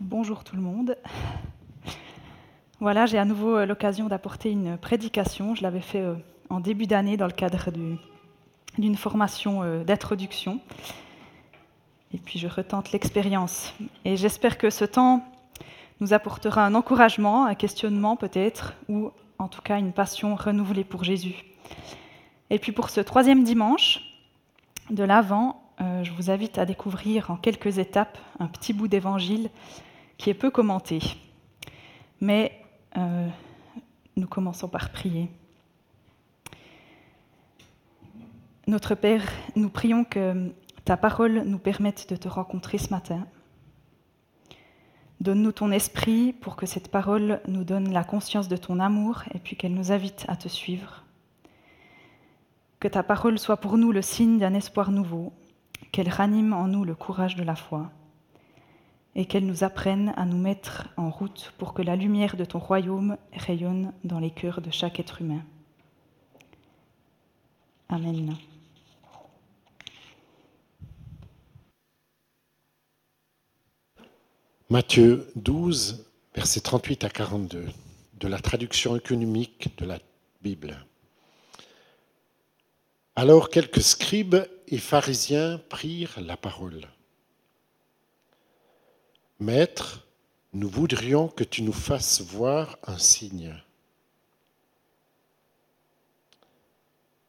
Bonjour tout le monde. Voilà, j'ai à nouveau euh, l'occasion d'apporter une prédication. Je l'avais fait euh, en début d'année dans le cadre d'une formation euh, d'introduction. Et puis je retente l'expérience. Et j'espère que ce temps nous apportera un encouragement, un questionnement peut-être, ou en tout cas une passion renouvelée pour Jésus. Et puis pour ce troisième dimanche de l'Avent, je vous invite à découvrir en quelques étapes un petit bout d'évangile qui est peu commenté. Mais euh, nous commençons par prier. Notre Père, nous prions que ta parole nous permette de te rencontrer ce matin. Donne-nous ton esprit pour que cette parole nous donne la conscience de ton amour et puis qu'elle nous invite à te suivre. Que ta parole soit pour nous le signe d'un espoir nouveau, qu'elle ranime en nous le courage de la foi et qu'elle nous apprenne à nous mettre en route pour que la lumière de ton royaume rayonne dans les cœurs de chaque être humain. Amen. Matthieu 12, versets 38 à 42, de la traduction économique de la Bible. Alors quelques scribes et pharisiens prirent la parole. Maître, nous voudrions que tu nous fasses voir un signe.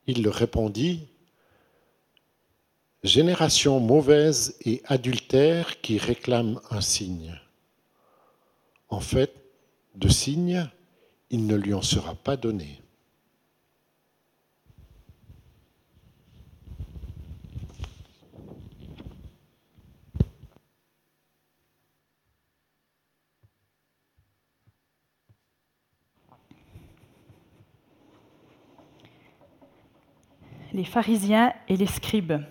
Il leur répondit, Génération mauvaise et adultère qui réclame un signe. En fait, de signe, il ne lui en sera pas donné. Les pharisiens et les scribes.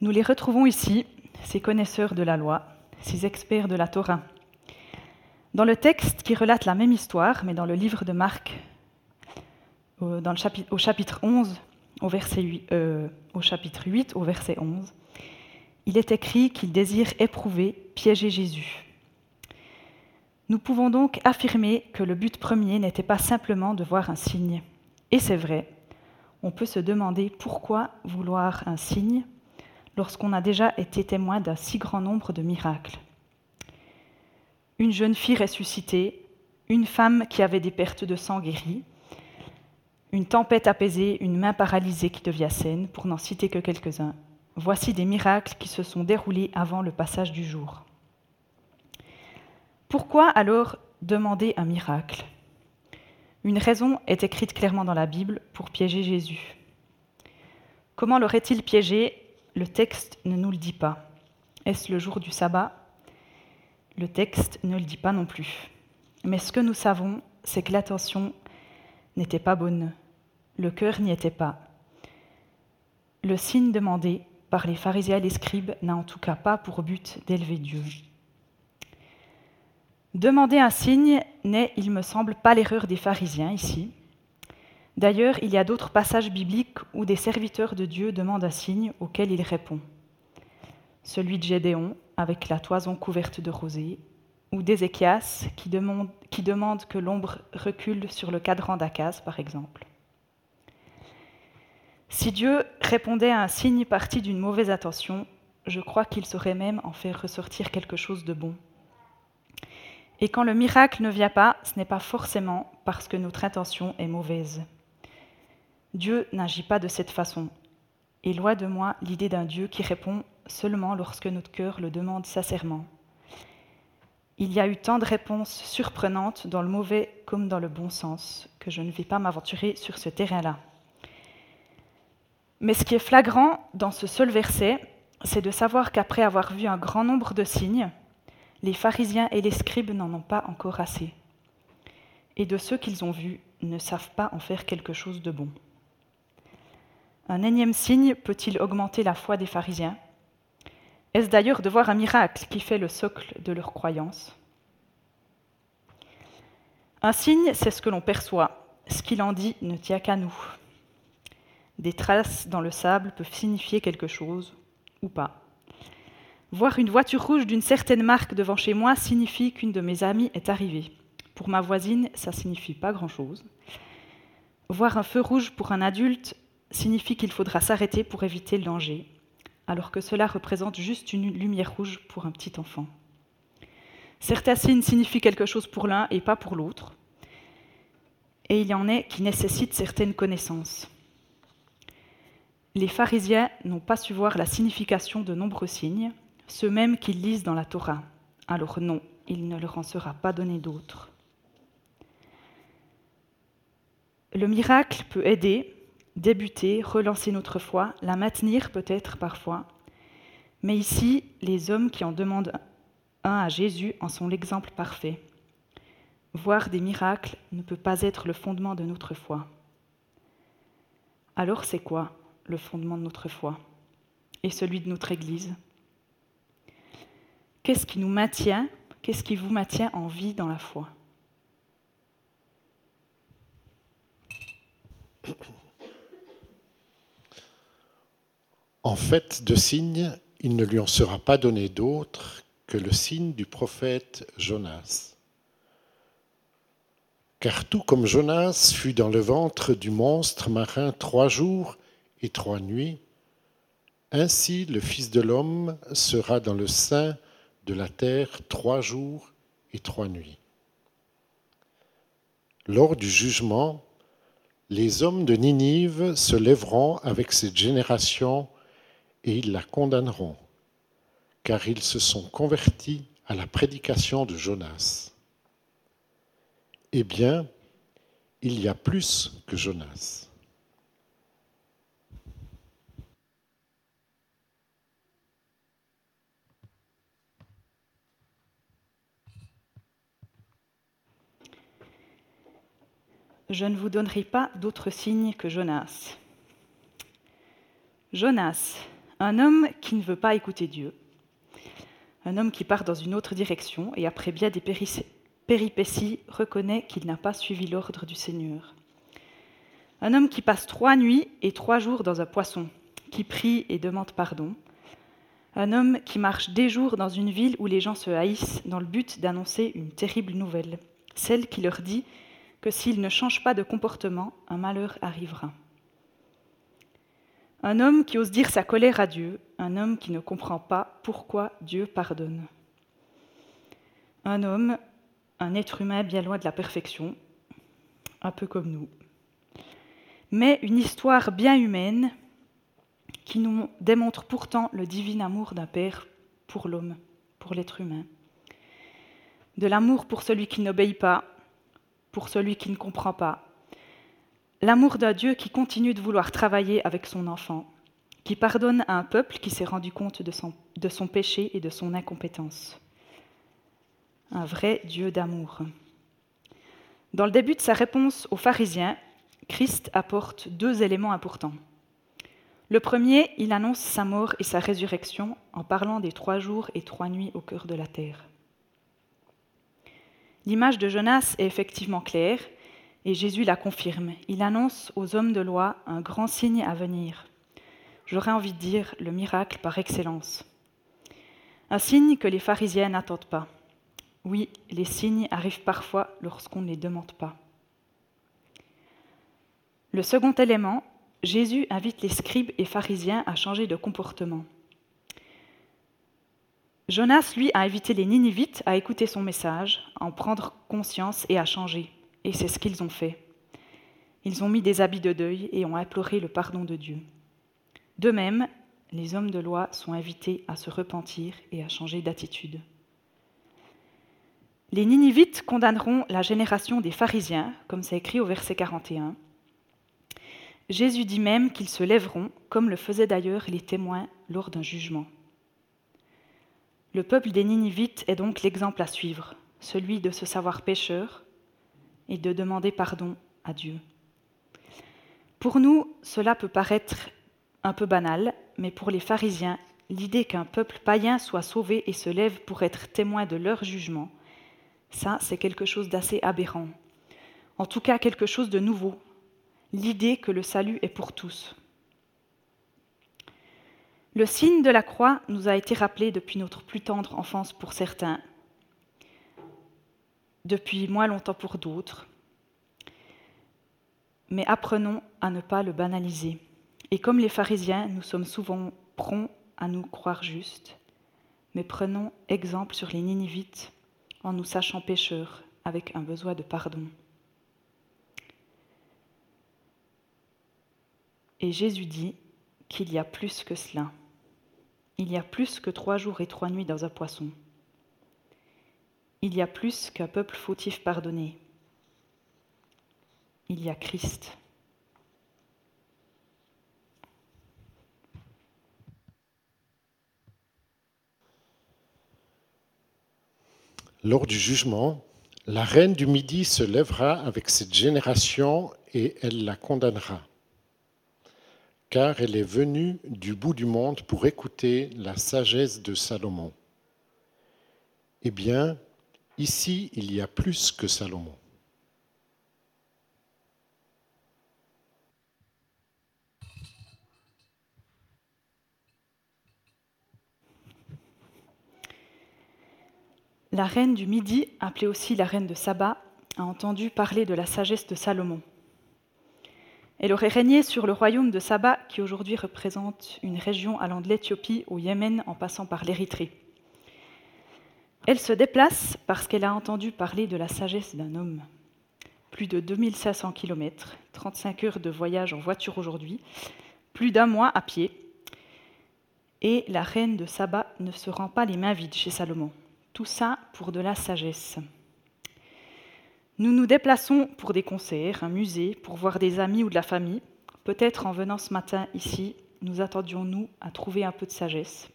Nous les retrouvons ici, ces connaisseurs de la loi, ces experts de la Torah. Dans le texte qui relate la même histoire, mais dans le livre de Marc, au chapitre 11, au, verset 8, euh, au chapitre 8, au verset 11, il est écrit qu'ils désirent éprouver, piéger Jésus. Nous pouvons donc affirmer que le but premier n'était pas simplement de voir un signe. Et c'est vrai, on peut se demander pourquoi vouloir un signe lorsqu'on a déjà été témoin d'un si grand nombre de miracles. Une jeune fille ressuscitée, une femme qui avait des pertes de sang guéries, une tempête apaisée, une main paralysée qui devient saine, pour n'en citer que quelques-uns. Voici des miracles qui se sont déroulés avant le passage du jour. Pourquoi alors demander un miracle? Une raison est écrite clairement dans la Bible pour piéger Jésus. Comment l'aurait-il piégé? Le texte ne nous le dit pas. Est-ce le jour du sabbat? Le texte ne le dit pas non plus. Mais ce que nous savons, c'est que l'attention n'était pas bonne. Le cœur n'y était pas. Le signe demandé par les pharisiens et les scribes n'a en tout cas pas pour but d'élever Dieu. Demander un signe n'est, il me semble, pas l'erreur des pharisiens ici. D'ailleurs, il y a d'autres passages bibliques où des serviteurs de Dieu demandent un signe auquel il répond. Celui de Gédéon, avec la toison couverte de rosée, ou d'Ézéchias, qui demande, que l'ombre recule sur le cadran d'Akaz, par exemple. Si Dieu répondait à un signe parti d'une mauvaise intention, je crois qu'il saurait même en faire ressortir quelque chose de bon. Et quand le miracle ne vient pas, ce n'est pas forcément parce que notre intention est mauvaise. Dieu n'agit pas de cette façon. Et loin de moi l'idée d'un Dieu qui répond seulement lorsque notre cœur le demande sincèrement. Il y a eu tant de réponses surprenantes dans le mauvais comme dans le bon sens que je ne vais pas m'aventurer sur ce terrain-là. Mais ce qui est flagrant dans ce seul verset, c'est de savoir qu'après avoir vu un grand nombre de signes, les pharisiens et les scribes n'en ont pas encore assez. Et de ceux qu'ils ont vus, ne savent pas en faire quelque chose de bon. Un énième signe peut-il augmenter la foi des pharisiens? Est-ce d'ailleurs de voir un miracle qui fait le socle de leur croyance? Un signe, c'est ce que l'on perçoit. Ce qu'il en dit ne tient qu'à nous. Des traces dans le sable peuvent signifier quelque chose ou pas. Voir une voiture rouge d'une certaine marque devant chez moi signifie qu'une de mes amies est arrivée. Pour ma voisine, ça signifie pas grand-chose. Voir un feu rouge pour un adulte signifie qu'il faudra s'arrêter pour éviter le danger, alors que cela représente juste une lumière rouge pour un petit enfant. Certains signes signifient quelque chose pour l'un et pas pour l'autre, et il y en est qui nécessitent certaines connaissances. Les pharisiens n'ont pas su voir la signification de nombreux signes, ceux mêmes qu'ils lisent dans la Torah. Alors non, il ne leur en sera pas donné d'autres. Le miracle peut aider, débuter, relancer notre foi, la maintenir peut-être parfois, mais ici, les hommes qui en demandent un à Jésus en sont l'exemple parfait. Voir des miracles ne peut pas être le fondement de notre foi. Alors c'est quoi le fondement de notre foi? Et celui de notre Église? Qu'est-ce qui nous maintient? Qu'est-ce qui vous maintient en vie dans la foi? En fait de signe, il ne lui en sera pas donné d'autre que le signe du prophète Jonas. Car tout comme Jonas fut dans le ventre du monstre marin trois jours et trois nuits, ainsi le Fils de l'homme sera dans le sein de la terre trois jours et trois nuits. Lors du jugement, les hommes de Ninive se lèveront avec cette génération et ils la condamneront, car ils se sont convertis à la prédication de Jonas. Eh bien, il y a plus que Jonas. Je ne vous donnerai pas d'autre signe que Jonas. Jonas, un homme qui ne veut pas écouter Dieu, un homme qui part dans une autre direction et après bien des péripéties reconnaît qu'il n'a pas suivi l'ordre du Seigneur. Un homme qui passe trois nuits et trois jours dans un poisson, qui prie et demande pardon. Un homme qui marche des jours dans une ville où les gens se haïssent dans le but d'annoncer une terrible nouvelle, celle qui leur dit que s'il ne change pas de comportement, un malheur arrivera. Un homme qui ose dire sa colère à Dieu, un homme qui ne comprend pas pourquoi Dieu pardonne. Un homme, un être humain bien loin de la perfection, un peu comme nous. Mais une histoire bien humaine qui nous démontre pourtant le divin amour d'un Père pour l'homme, pour l'être humain. De l'amour pour celui qui n'obéit pas, pour celui qui ne comprend pas. L'amour d'un Dieu qui continue de vouloir travailler avec son enfant, qui pardonne à un peuple qui s'est rendu compte de son, péché et de son incompétence. Un vrai Dieu d'amour. Dans le début de sa réponse aux pharisiens, Christ apporte deux éléments importants. Le premier, il annonce sa mort et sa résurrection en parlant des trois jours et trois nuits au cœur de la terre. L'image de Jonas est effectivement claire et Jésus la confirme. Il annonce aux hommes de loi un grand signe à venir. J'aurais envie de dire le miracle par excellence. Un signe que les pharisiens n'attendent pas. Oui, les signes arrivent parfois lorsqu'on ne les demande pas. Le second élément, Jésus invite les scribes et pharisiens à changer de comportement. Jonas, lui, a invité les Ninivites à écouter son message, à en prendre conscience et à changer. Et c'est ce qu'ils ont fait. Ils ont mis des habits de deuil et ont imploré le pardon de Dieu. De même, les hommes de loi sont invités à se repentir et à changer d'attitude. Les Ninivites condamneront la génération des pharisiens, comme c'est écrit au verset 41. Jésus dit même qu'ils se lèveront, comme le faisaient d'ailleurs les témoins lors d'un jugement. Le peuple des Ninivites est donc l'exemple à suivre, celui de se savoir pécheur et de demander pardon à Dieu. Pour nous, cela peut paraître un peu banal, mais pour les pharisiens, l'idée qu'un peuple païen soit sauvé et se lève pour être témoin de leur jugement, ça, c'est quelque chose d'assez aberrant. En tout cas, quelque chose de nouveau. L'idée que le salut est pour tous. Le signe de la croix nous a été rappelé depuis notre plus tendre enfance pour certains, depuis moins longtemps pour d'autres. Mais apprenons à ne pas le banaliser. Et comme les pharisiens, nous sommes souvent prompts à nous croire justes, mais prenons exemple sur les Ninivites en nous sachant pécheurs avec un besoin de pardon. Et Jésus dit qu'il y a plus que cela. Il y a plus que trois jours et trois nuits dans un poisson. Il y a plus qu'un peuple fautif pardonné. Il y a Christ. Lors du jugement, la reine du Midi se lèvera avec cette génération et elle la condamnera, car elle est venue du bout du monde pour écouter la sagesse de Salomon. Eh bien, ici, il y a plus que Salomon. La reine du Midi, appelée aussi la reine de Saba, a entendu parler de la sagesse de Salomon. Elle aurait régné sur le royaume de Saba, qui aujourd'hui représente une région allant de l'Éthiopie au Yémen en passant par l'Érythrée. Elle se déplace parce qu'elle a entendu parler de la sagesse d'un homme. Plus de 2500 km, 35 heures de voyage en voiture aujourd'hui, plus d'un mois à pied. Et la reine de Saba ne se rend pas les mains vides chez Salomon. Tout ça pour de la sagesse. Nous nous déplaçons pour des concerts, un musée, pour voir des amis ou de la famille. Peut-être en venant ce matin ici, nous attendions-nous à trouver un peu de sagesse.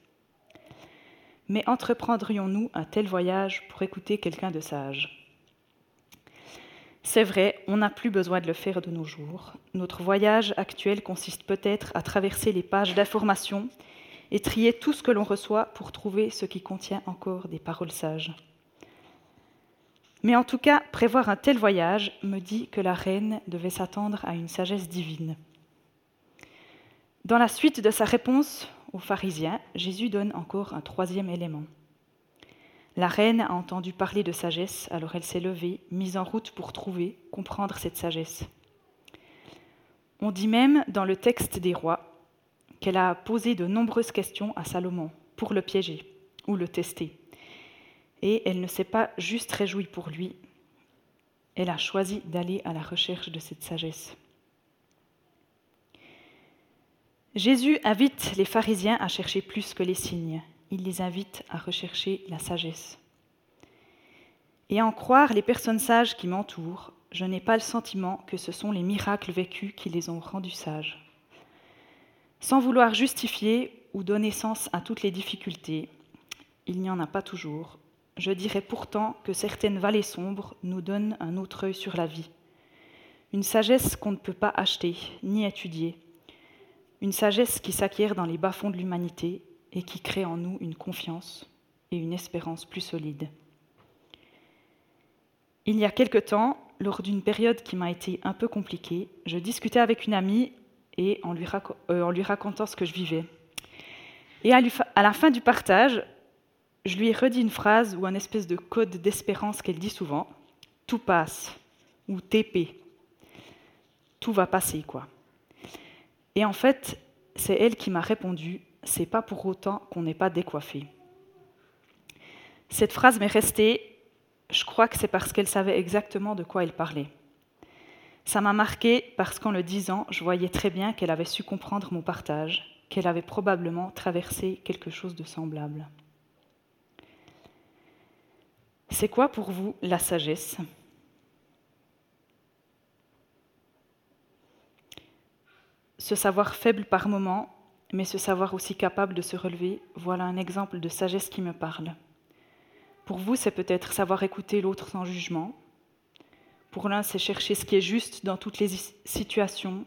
Mais entreprendrions-nous un tel voyage pour écouter quelqu'un de sage? C'est vrai, on n'a plus besoin de le faire de nos jours. Notre voyage actuel consiste peut-être à traverser les pages d'information et trier tout ce que l'on reçoit pour trouver ce qui contient encore des paroles sages. Mais en tout cas, prévoir un tel voyage me dit que la reine devait s'attendre à une sagesse divine. Dans la suite de sa réponse aux pharisiens, Jésus donne encore un troisième élément. La reine a entendu parler de sagesse, alors elle s'est levée, mise en route pour trouver, comprendre cette sagesse. On dit même dans le texte des rois qu'elle a posé de nombreuses questions à Salomon pour le piéger ou le tester. Et elle ne s'est pas juste réjouie pour lui, elle a choisi d'aller à la recherche de cette sagesse. Jésus invite les pharisiens à chercher plus que les signes, il les invite à rechercher la sagesse. Et à en croire les personnes sages qui m'entourent, je n'ai pas le sentiment que ce sont les miracles vécus qui les ont rendus sages. Sans vouloir justifier ou donner sens à toutes les difficultés, il n'y en a pas toujours. Je dirais pourtant que certaines vallées sombres nous donnent un autre œil sur la vie, une sagesse qu'on ne peut pas acheter ni étudier, une sagesse qui s'acquiert dans les bas-fonds de l'humanité et qui crée en nous une confiance et une espérance plus solides. Il y a quelque temps, lors d'une période qui m'a été un peu compliquée, je discutais avec une amie et en lui, euh, racontant ce que je vivais. Et à, la fin du partage, je lui ai redit une phrase ou un espèce de code d'espérance qu'elle dit souvent Tout passe, ou TP. Tout va passer, quoi. Et en fait, c'est elle qui m'a répondu C'est pas pour autant qu'on n'est pas décoiffé. Cette phrase m'est restée, je crois que c'est parce qu'elle savait exactement de quoi elle parlait. Ça m'a marqué parce qu'en le disant, je voyais très bien qu'elle avait su comprendre mon partage, qu'elle avait probablement traversé quelque chose de semblable. C'est quoi pour vous la sagesse? Ce savoir faible par moment, mais ce savoir aussi capable de se relever, voilà un exemple de sagesse qui me parle. Pour vous, c'est peut-être savoir écouter l'autre sans jugement, pour l'un, c'est chercher ce qui est juste dans toutes les situations,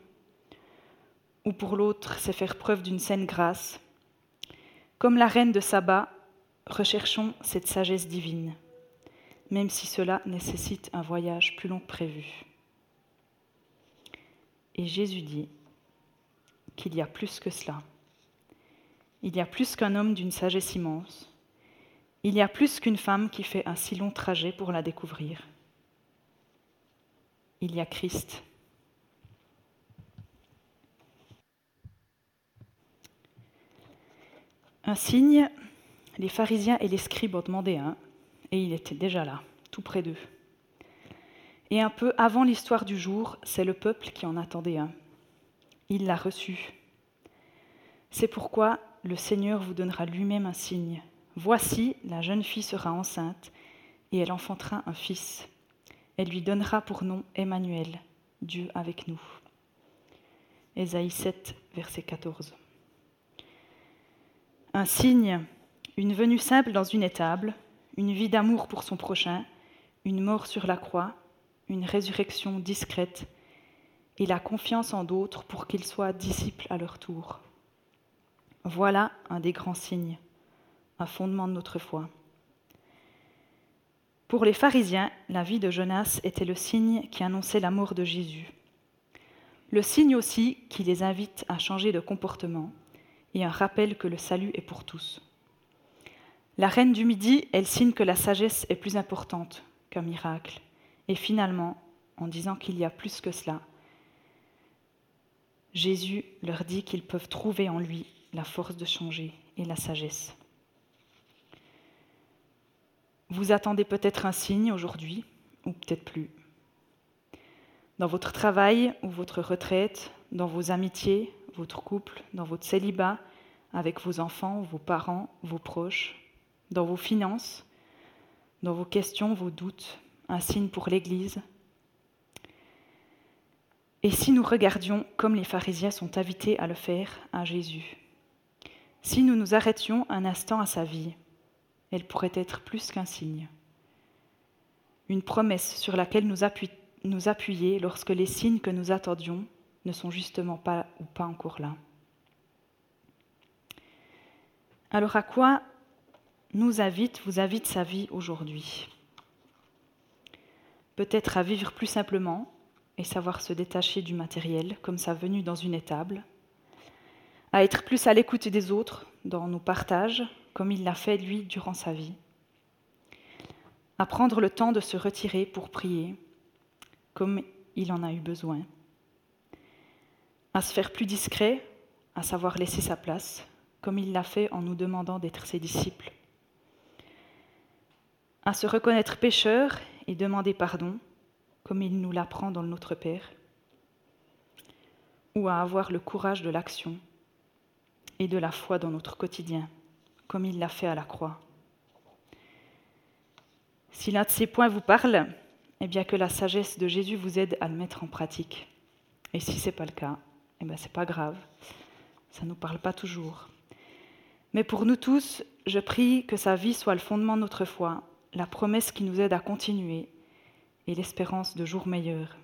ou pour l'autre, c'est faire preuve d'une saine grâce. Comme la reine de Saba, recherchons cette sagesse divine, même si cela nécessite un voyage plus long que prévu. Et Jésus dit qu'il y a plus que cela. Il y a plus qu'un homme d'une sagesse immense. Il y a plus qu'une femme qui fait un si long trajet pour la découvrir. Il y a Christ. Un signe, les pharisiens et les scribes ont demandé un, et il était déjà là, tout près d'eux. Et un peu avant l'histoire du jour, c'est le peuple qui en attendait un. Il l'a reçu. C'est pourquoi le Seigneur vous donnera lui-même un signe. Voici, la jeune fille sera enceinte, et elle enfantera un fils. Elle lui donnera pour nom Emmanuel, Dieu avec nous. Ésaïe 7, verset 14. Un signe, une venue simple dans une étable, une vie d'amour pour son prochain, une mort sur la croix, une résurrection discrète et la confiance en d'autres pour qu'ils soient disciples à leur tour. Voilà un des grands signes, un fondement de notre foi. Pour les pharisiens, la vie de Jonas était le signe qui annonçait la mort de Jésus. Le signe aussi qui les invite à changer de comportement et un rappel que le salut est pour tous. La reine du Midi, elle signe que la sagesse est plus importante qu'un miracle. Et finalement, en disant qu'il y a plus que cela, Jésus leur dit qu'ils peuvent trouver en lui la force de changer et la sagesse. Vous attendez peut-être un signe aujourd'hui, ou peut-être plus. Dans votre travail ou votre retraite, dans vos amitiés, votre couple, dans votre célibat, avec vos enfants, vos parents, vos proches, dans vos finances, dans vos questions, vos doutes, un signe pour l'Église. Et si nous regardions comme les pharisiens sont invités à le faire à Jésus Si nous nous arrêtions un instant à sa vie, elle pourrait être plus qu'un signe. Une promesse sur laquelle nous, appuyer lorsque les signes que nous attendions ne sont justement pas ou pas encore là. Alors à quoi nous invite, vous invite sa vie aujourd'hui. Peut-être à vivre plus simplement et savoir se détacher du matériel comme sa venue dans une étable, à être plus à l'écoute des autres dans nos partages comme il l'a fait lui durant sa vie, à prendre le temps de se retirer pour prier comme il en a eu besoin, à se faire plus discret, à savoir laisser sa place comme il l'a fait en nous demandant d'être ses disciples, à se reconnaître pécheur et demander pardon, comme il nous l'apprend dans le Notre Père, ou à avoir le courage de l'action et de la foi dans notre quotidien, comme il l'a fait à la croix. Si l'un de ces points vous parle, eh bien que la sagesse de Jésus vous aide à le mettre en pratique. Et si ce n'est pas le cas, eh bien c'est pas grave, ça ne nous parle pas toujours. Mais pour nous tous, je prie que sa vie soit le fondement de notre foi la promesse qui nous aide à continuer et l'espérance de jours meilleurs.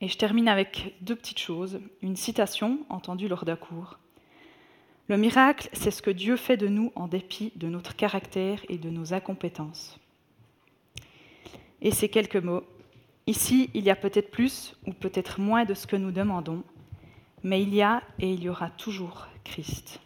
Et je termine avec deux petites choses. Une citation entendue lors d'un cours. Le miracle, c'est ce que Dieu fait de nous en dépit de notre caractère et de nos incompétences. Et ces quelques mots. Ici, il y a peut-être plus ou peut-être moins de ce que nous demandons, mais il y a et il y aura toujours Christ.